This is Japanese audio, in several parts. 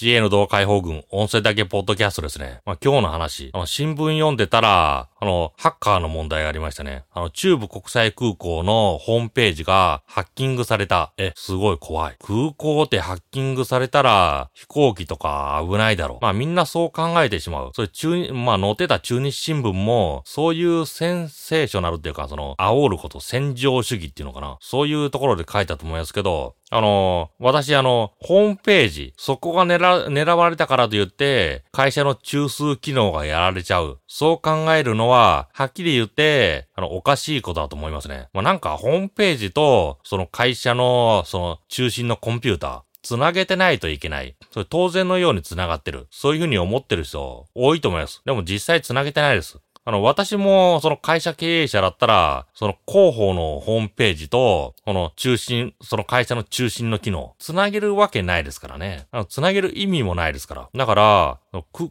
GA の同解放軍音声だけポッドキャストですね。まあ、今日の話、あ、新聞読んでたら、あの、ハッカーの問題がありましたね。あの、中部国際空港のホームページがハッキングされた。え、すごい怖い。空港ってハッキングされたら、飛行機とか危ないだろう。まあみんなそう考えてしまう。それ中、まあ載ってた中日新聞も、そういうセンセーショナルっていうか、その、煽ること、戦場主義っていうのかな。そういうところで書いたと思いますけど、あのー、私あの、ホームページ、そこが狙、狙われたからと言って、会社の中枢機能がやられちゃう。そう考えるのは、ははっきり言って、あの、おかしいことだと思いますね。まあ、なんか、ホームページと、その会社の、その、中心のコンピューター、つなげてないといけない。それ当然のように繋がってる。そういうふうに思ってる人多いと思います。でも実際繋げてないです。あの、私も、その会社経営者だったら、その広報のホームページと、この中心、その会社の中心の機能、つなげるわけないですからね。あのつなげる意味もないですから。だから、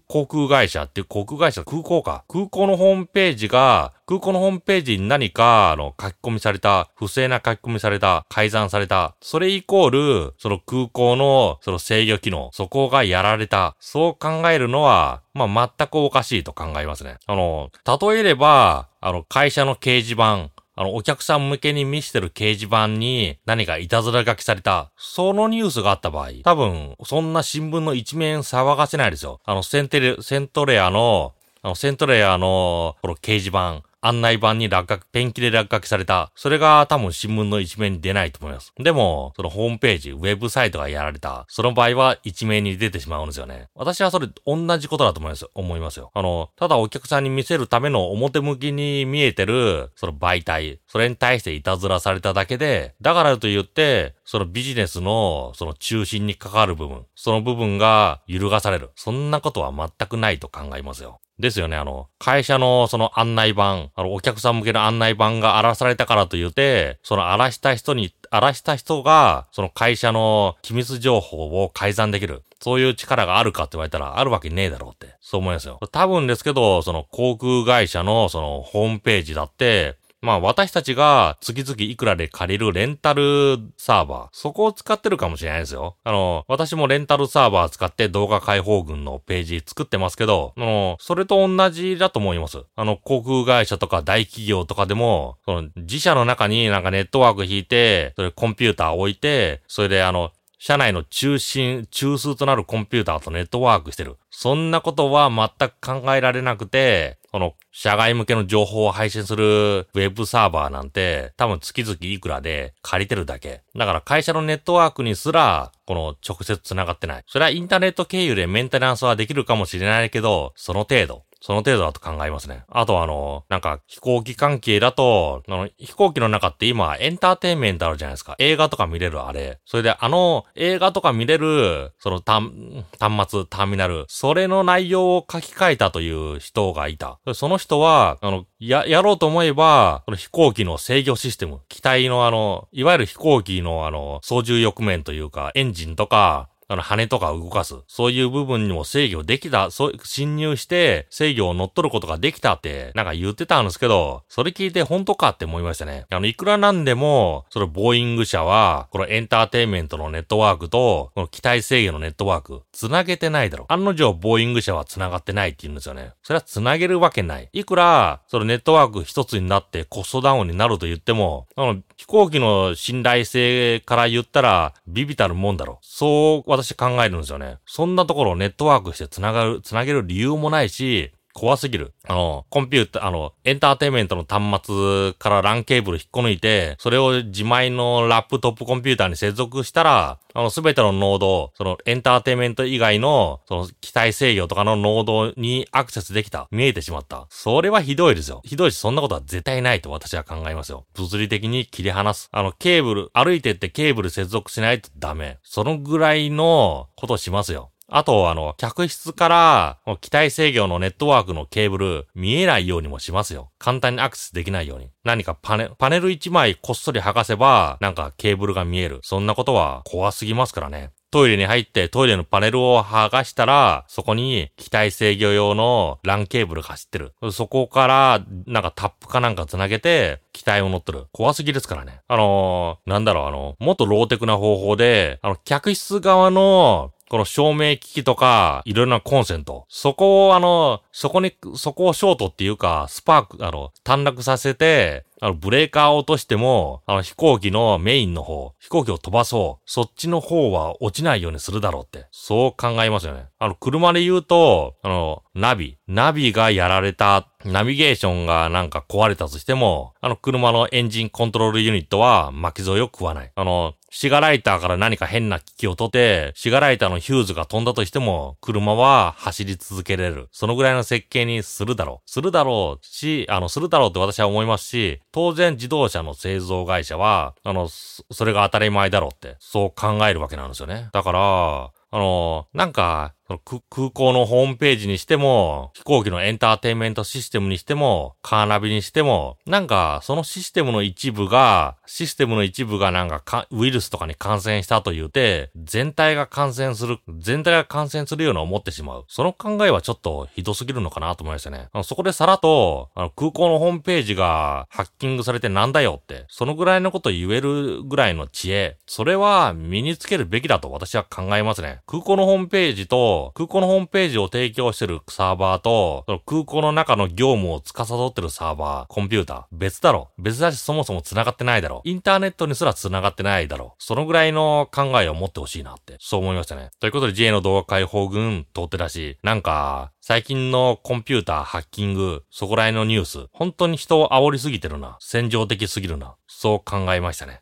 航空会社っていう航空会社、空港か。空港のホームページが、空港のホームページに何か、あの、書き込みされた、不正な書き込みされた、改ざんされた、それイコール、その空港の、その制御機能、そこがやられた。そう考えるのは、まあ、全くおかしいと考えますね。あの、例えれば、あの、会社の掲示板、あの、お客さん向けに見せてる掲示板に何かいたずら書きされた、そのニュースがあった場合、多分、そんな新聞の一面騒がせないですよ。あの、センテレ、セントレアの、あの、セントレアの、この掲示板、案内板に落書き、ペンキで落書きされた。それが多分新聞の一面に出ないと思います。でも、そのホームページ、ウェブサイトがやられた。その場合は一面に出てしまうんですよね。私はそれ同じことだと思います。思いますよ。あの、ただお客さんに見せるための表向きに見えてる、その媒体、それに対していたずらされただけで、だからと言って、そのビジネスの、その中心に関わる部分、その部分が揺るがされる。そんなことは全くないと考えますよ。ですよね。あの、会社のその案内板、あの、お客さん向けの案内板が荒らされたからと言って、その荒らした人に、荒らした人が、その会社の機密情報を改ざんできる。そういう力があるかって言われたら、あるわけねえだろうって。そう思いますよ。多分ですけど、その航空会社のそのホームページだって、まあ私たちが月々いくらで借りるレンタルサーバー、そこを使ってるかもしれないですよ。あの、私もレンタルサーバー使って動画解放群のページ作ってますけど、あの、それと同じだと思います。あの、航空会社とか大企業とかでも、その自社の中になんかネットワーク引いて、それコンピューター置いて、それであの、社内の中心、中枢となるコンピューターとネットワークしてる。そんなことは全く考えられなくて、この社外向けの情報を配信するウェブサーバーなんて多分月々いくらで借りてるだけ。だから会社のネットワークにすらこの直接繋がってない。それはインターネット経由でメンテナンスはできるかもしれないけど、その程度。その程度だと考えますね。あとあの、なんか飛行機関係だと、あの、飛行機の中って今エンターテインメントあるじゃないですか。映画とか見れるあれ。それであの映画とか見れる、その端末、ターミナル。それの内容を書き換えたという人がいた。その人は、あの、や、やろうと思えば、その飛行機の制御システム、機体のあの、いわゆる飛行機のあの、操縦翼面というか、エンジンとか、あの、羽とか動かす。そういう部分にも制御できた、そう、侵入して制御を乗っ取ることができたって、なんか言ってたんですけど、それ聞いて本当かって思いましたね。あの、いくらなんでも、そのボーイング社は、このエンターテインメントのネットワークと、この機体制御のネットワーク、つなげてないだろ。案の定、ボーイング社はつながってないって言うんですよね。それはつなげるわけない。いくら、そのネットワーク一つになってコストダウンになると言っても、あの、飛行機の信頼性から言ったら、ビビたるもんだろ。そう、私考えるんですよね。そんなところをネットワークして繋がる、繋げる理由もないし、怖すぎる。あの、コンピューター、あの、エンターテイメントの端末から LAN ケーブル引っこ抜いて、それを自前のラップトップコンピューターに接続したら、あの、すべてのノード、そのエンターテイメント以外の、その機体制御とかのノードにアクセスできた。見えてしまった。それはひどいですよ。ひどいし、そんなことは絶対ないと私は考えますよ。物理的に切り離す。あの、ケーブル、歩いてってケーブル接続しないとダメ。そのぐらいのことしますよ。あと、あの、客室から、機体制御のネットワークのケーブル、見えないようにもしますよ。簡単にアクセスできないように。何かパネ、パネル1枚こっそり剥がせば、なんかケーブルが見える。そんなことは怖すぎますからね。トイレに入ってトイレのパネルを剥がしたら、そこに機体制御用の LAN ケーブルが走ってる。そこから、なんかタップかなんか繋げて、機体を乗ってる。怖すぎですからね。あのー、なんだろう、あの、もっとローテクな方法で、あの、客室側のこの照明機器とか、いろいろなコンセント。そこをあの、そこに、そこをショートっていうか、スパーク、あの、短絡させて、あの、ブレーカーを落としても、あの、飛行機のメインの方、飛行機を飛ばそう。そっちの方は落ちないようにするだろうって。そう考えますよね。あの、車で言うと、あの、ナビ。ナビがやられた、ナビゲーションがなんか壊れたとしても、あの車のエンジンコントロールユニットは巻き添えを食わない。あの、シガライターから何か変な機器を取って、シガライターのヒューズが飛んだとしても、車は走り続けれる。そのぐらいの設計にするだろう。するだろうし、あの、するだろうって私は思いますし、当然自動車の製造会社は、あの、それが当たり前だろうって、そう考えるわけなんですよね。だから、あの、なんか、空港のホームページにしても、飛行機のエンターテインメントシステムにしても、カーナビにしても、なんか、そのシステムの一部が、システムの一部がなんかウイルスとかに感染したと言うて、全体が感染する、全体が感染するような思ってしまう。その考えはちょっとひどすぎるのかなと思いましたね。そこでさらと、あの空港のホームページがハッキングされてなんだよって、そのぐらいのこと言えるぐらいの知恵、それは身につけるべきだと私は考えますね。空港のホームページと、空港のホームページを提供してるサーバーと、その空港の中の業務を司ってるサーバー、コンピューター、別だろ。別だしそもそも繋がってないだろ。インターネットにすら繋がってないだろ。そのぐらいの考えを持ってほしいなって、そう思いましたね。ということで J の動画解放軍通ってたし、なんか、最近のコンピューターハッキング、そこら辺のニュース、本当に人を煽りすぎてるな。戦場的すぎるな。そう考えましたね。